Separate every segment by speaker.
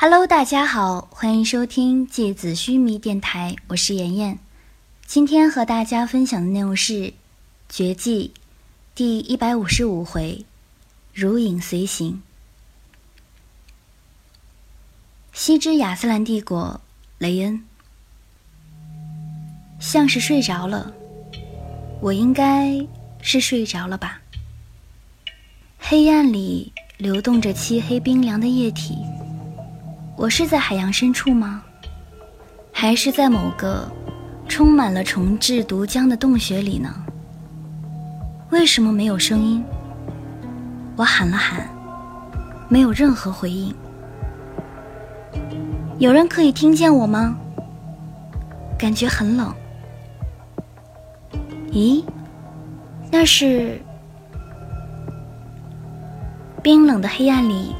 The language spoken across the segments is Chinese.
Speaker 1: Hello，大家好，欢迎收听芥子须弥电台，我是妍妍。今天和大家分享的内容是《绝技》第一百五十五回“如影随形”。西之亚斯兰帝国，雷恩像是睡着了，我应该是睡着了吧？黑暗里流动着漆黑冰凉的液体。我是在海洋深处吗？还是在某个充满了虫豸毒浆的洞穴里呢？为什么没有声音？我喊了喊，没有任何回应。有人可以听见我吗？感觉很冷。咦，那是冰冷的黑暗里。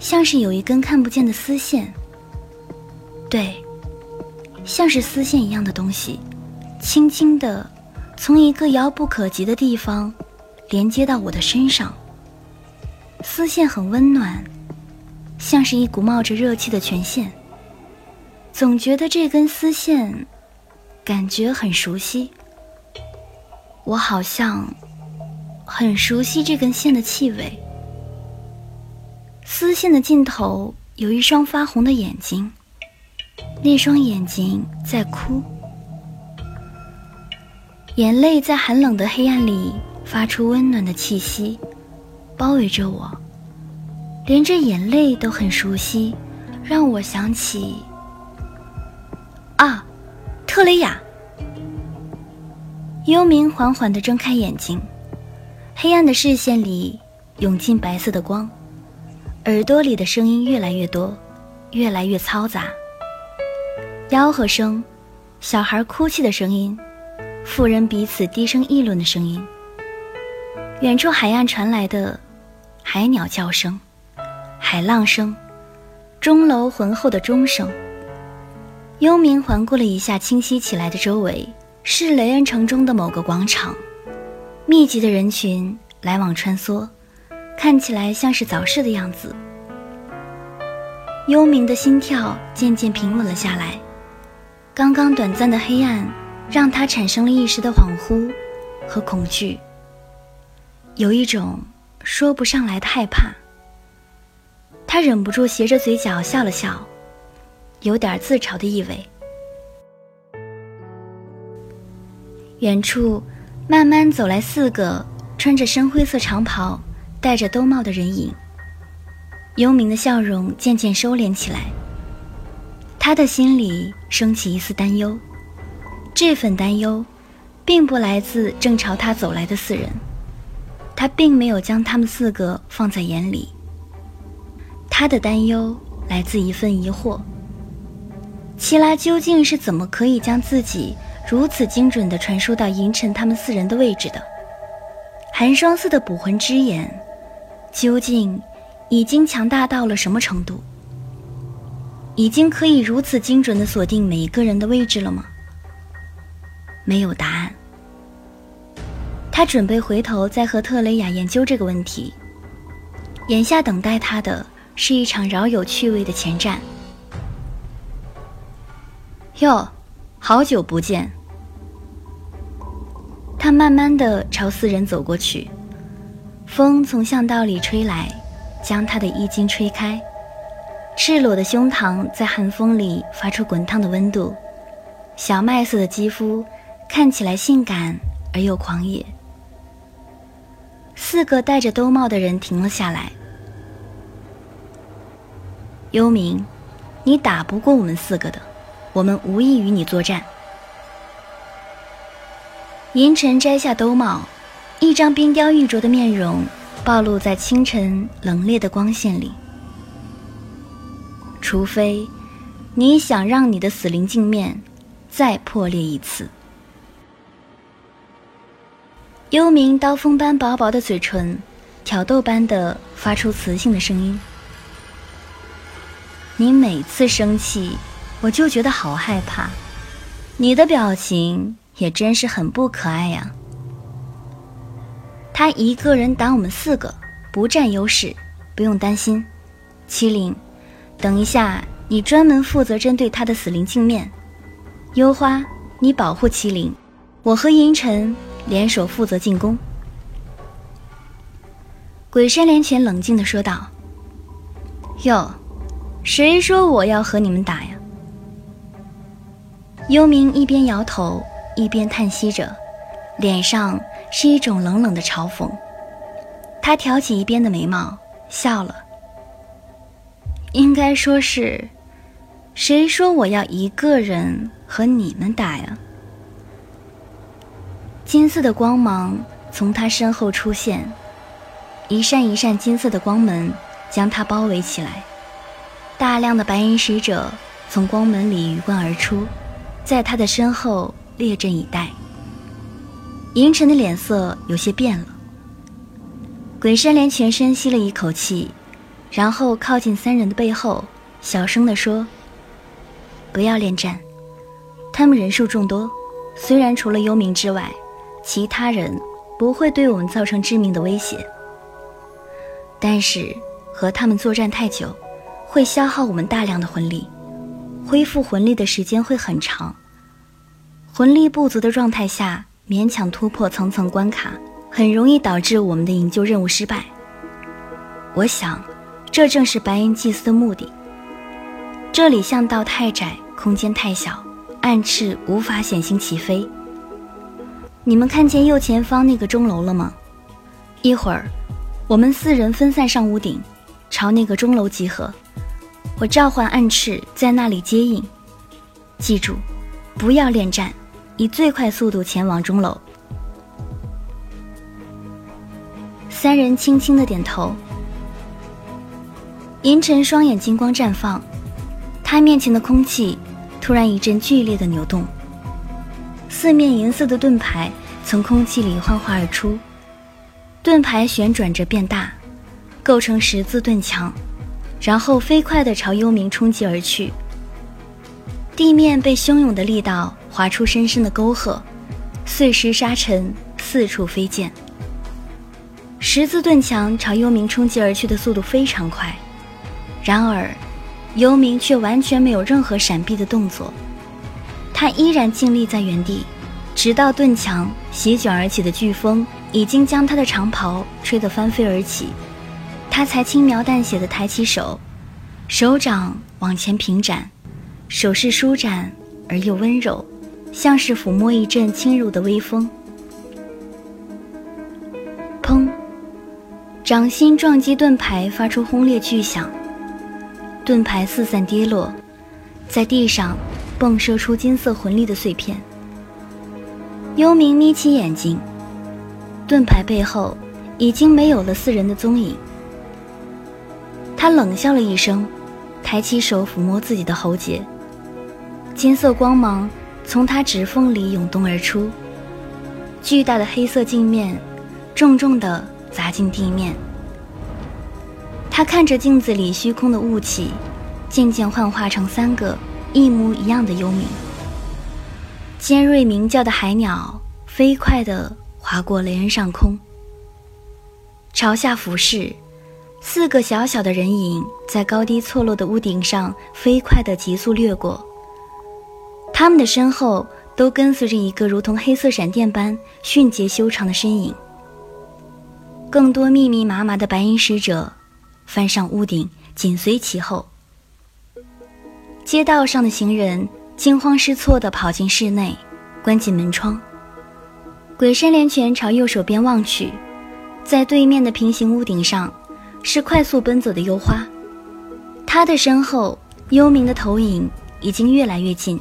Speaker 1: 像是有一根看不见的丝线，对，像是丝线一样的东西，轻轻地从一个遥不可及的地方连接到我的身上。丝线很温暖，像是一股冒着热气的泉线。总觉得这根丝线感觉很熟悉，我好像很熟悉这根线的气味。丝线的尽头有一双发红的眼睛，那双眼睛在哭，眼泪在寒冷的黑暗里发出温暖的气息，包围着我，连这眼泪都很熟悉，让我想起啊，特雷雅。幽冥缓缓地睁开眼睛，黑暗的视线里涌进白色的光。耳朵里的声音越来越多，越来越嘈杂。吆喝声，小孩哭泣的声音，妇人彼此低声议论的声音。远处海岸传来的海鸟叫声、海浪声，钟楼浑厚的钟声。幽冥环顾了一下清晰起来的周围，是雷恩城中的某个广场，密集的人群来往穿梭。看起来像是早逝的样子。幽冥的心跳渐渐平稳了下来，刚刚短暂的黑暗让他产生了一时的恍惚和恐惧，有一种说不上来的害怕。他忍不住斜着嘴角笑了笑，有点自嘲的意味。远处慢慢走来四个穿着深灰色长袍。戴着兜帽的人影，幽冥的笑容渐渐收敛起来。他的心里升起一丝担忧，这份担忧，并不来自正朝他走来的四人，他并没有将他们四个放在眼里。他的担忧来自一份疑惑：齐拉究竟是怎么可以将自己如此精准地传输到银尘他们四人的位置的？寒霜寺的捕魂之眼。究竟已经强大到了什么程度？已经可以如此精准的锁定每一个人的位置了吗？没有答案。他准备回头再和特雷雅研究这个问题。眼下等待他的是一场饶有趣味的前战。哟，好久不见。他慢慢的朝四人走过去。风从巷道里吹来，将他的衣襟吹开，赤裸的胸膛在寒风里发出滚烫的温度，小麦色的肌肤看起来性感而又狂野。四个戴着兜帽的人停了下来。幽冥，你打不过我们四个的，我们无意与你作战。银尘摘下兜帽。一张冰雕玉琢的面容暴露在清晨冷冽的光线里。除非你想让你的死灵镜面再破裂一次。幽冥刀锋般薄薄的嘴唇，挑逗般的发出磁性的声音。你每次生气，我就觉得好害怕。你的表情也真是很不可爱呀。他一个人打我们四个，不占优势，不用担心。麒麟，等一下，你专门负责针对他的死灵镜面。幽花，你保护麒麟，我和银尘联手负责进攻。鬼山连拳冷静地说道：“哟，谁说我要和你们打呀？”幽冥一边摇头，一边叹息着，脸上是一种冷冷的嘲讽。他挑起一边的眉毛，笑了。应该说是，谁说我要一个人和你们打呀？金色的光芒从他身后出现。一扇一扇金色的光门将他包围起来，大量的白银使者从光门里鱼贯而出，在他的身后列阵以待。银尘的脸色有些变了。鬼山连全深吸了一口气，然后靠近三人的背后，小声地说：“不要恋战，他们人数众多，虽然除了幽冥之外，其他人不会对我们造成致命的威胁。”但是和他们作战太久，会消耗我们大量的魂力，恢复魂力的时间会很长。魂力不足的状态下，勉强突破层层关卡，很容易导致我们的营救任务失败。我想，这正是白银祭司的目的。这里巷道太窄，空间太小，暗翅无法显形起飞。你们看见右前方那个钟楼了吗？一会儿。我们四人分散上屋顶，朝那个钟楼集合。我召唤暗翅在那里接应。记住，不要恋战，以最快速度前往钟楼。三人轻轻的点头。银尘双眼金光绽放，他面前的空气突然一阵剧烈的扭动，四面银色的盾牌从空气里幻化而出。盾牌旋转着变大，构成十字盾墙，然后飞快的朝幽冥冲击而去。地面被汹涌的力道划出深深的沟壑，碎石沙尘四处飞溅。十字盾墙朝幽冥冲击而去的速度非常快，然而幽冥却完全没有任何闪避的动作，他依然静立在原地，直到盾墙席卷而起的飓风。已经将他的长袍吹得翻飞而起，他才轻描淡写的抬起手，手掌往前平展，手势舒展而又温柔，像是抚摸一阵轻柔的微风。砰！掌心撞击盾牌，发出轰烈巨响，盾牌四散跌落，在地上迸射出金色魂力的碎片。幽冥眯起眼睛。盾牌背后已经没有了四人的踪影。他冷笑了一声，抬起手抚摸自己的喉结。金色光芒从他指缝里涌动而出，巨大的黑色镜面重重地砸进地面。他看着镜子里虚空的雾气，渐渐幻化成三个一模一样的幽冥。尖锐鸣叫的海鸟，飞快地。划过雷恩上空，朝下俯视，四个小小的人影在高低错落的屋顶上飞快地急速掠过。他们的身后都跟随着一个如同黑色闪电般迅捷修长的身影。更多密密麻麻的白银使者翻上屋顶，紧随其后。街道上的行人惊慌失措地跑进室内，关紧门窗。鬼山连拳朝右手边望去，在对面的平行屋顶上，是快速奔走的幽花。他的身后，幽冥的投影已经越来越近。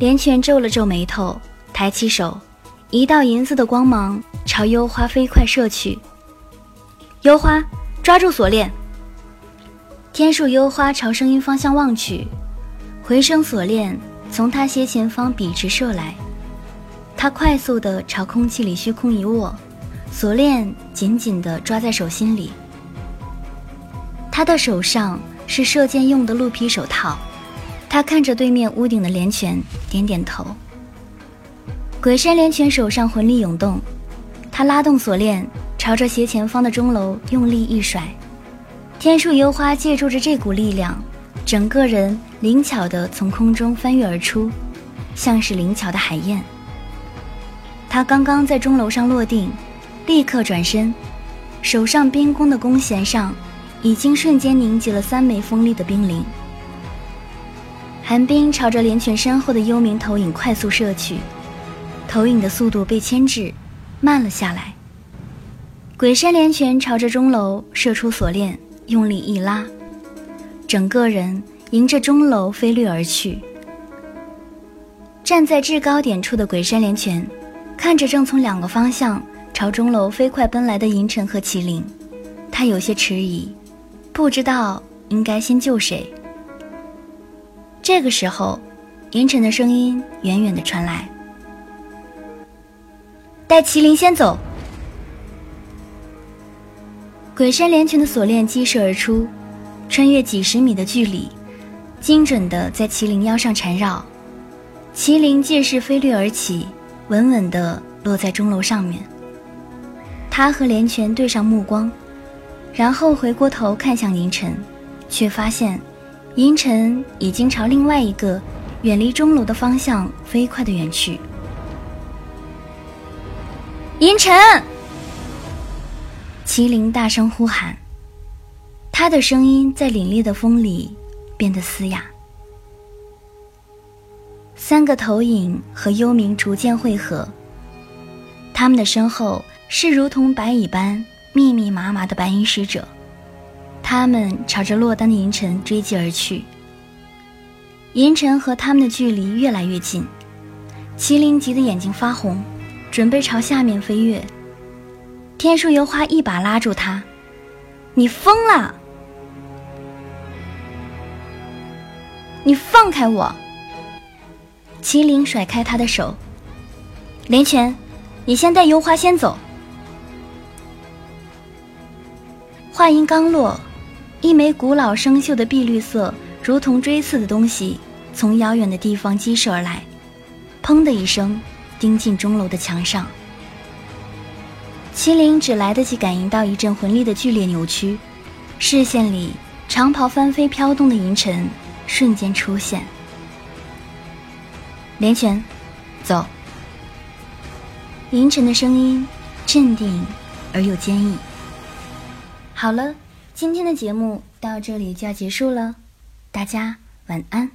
Speaker 1: 连泉皱了皱眉头，抬起手，一道银色的光芒朝幽花飞快射去。幽花，抓住锁链！天树幽花朝声音方向望去，回声锁链从他斜前方笔直射来。他快速地朝空气里虚空一握，锁链紧紧地抓在手心里。他的手上是射箭用的鹿皮手套。他看着对面屋顶的连泉，点点头。鬼山连泉手上魂力涌动，他拉动锁链，朝着斜前方的钟楼用力一甩，天树幽花借助着这股力量，整个人灵巧地从空中翻跃而出，像是灵巧的海燕。他刚刚在钟楼上落定，立刻转身，手上冰弓的弓弦上已经瞬间凝结了三枚锋利的冰鳞。寒冰朝着连泉身后的幽冥投影快速射去，投影的速度被牵制，慢了下来。鬼山连泉朝着钟楼射出锁链，用力一拉，整个人迎着钟楼飞掠而去。站在制高点处的鬼山连泉，看着正从两个方向朝钟楼飞快奔来的银尘和麒麟，他有些迟疑，不知道应该先救谁。这个时候，银尘的声音远远的传来：“带麒麟先走。”鬼山连拳的锁链激射而出，穿越几十米的距离，精准的在麒麟腰上缠绕。麒麟借势飞掠而起，稳稳的落在钟楼上面。他和连拳对上目光，然后回过头看向银尘，却发现。银尘已经朝另外一个远离钟楼的方向飞快的远去。银尘，麒麟大声呼喊，他的声音在凛冽的风里变得嘶哑。三个投影和幽冥逐渐汇合，他们的身后是如同白蚁般密密麻麻的白银使者。他们朝着落单的银尘追击而去，银尘和他们的距离越来越近，麒麟急得眼睛发红，准备朝下面飞跃。天树油花一把拉住他：“你疯了！你放开我！”麒麟甩开他的手：“连泉，你先带油花先走。”话音刚落。一枚古老生锈的碧绿色、如同锥刺的东西从遥远的地方激射而来，砰的一声，钉进钟楼的墙上。麒麟只来得及感应到一阵魂力的剧烈扭曲，视线里长袍翻飞飘动的银尘瞬间出现。连泉，走。银尘的声音镇定而又坚毅。好了。今天的节目到这里就要结束了，大家晚安。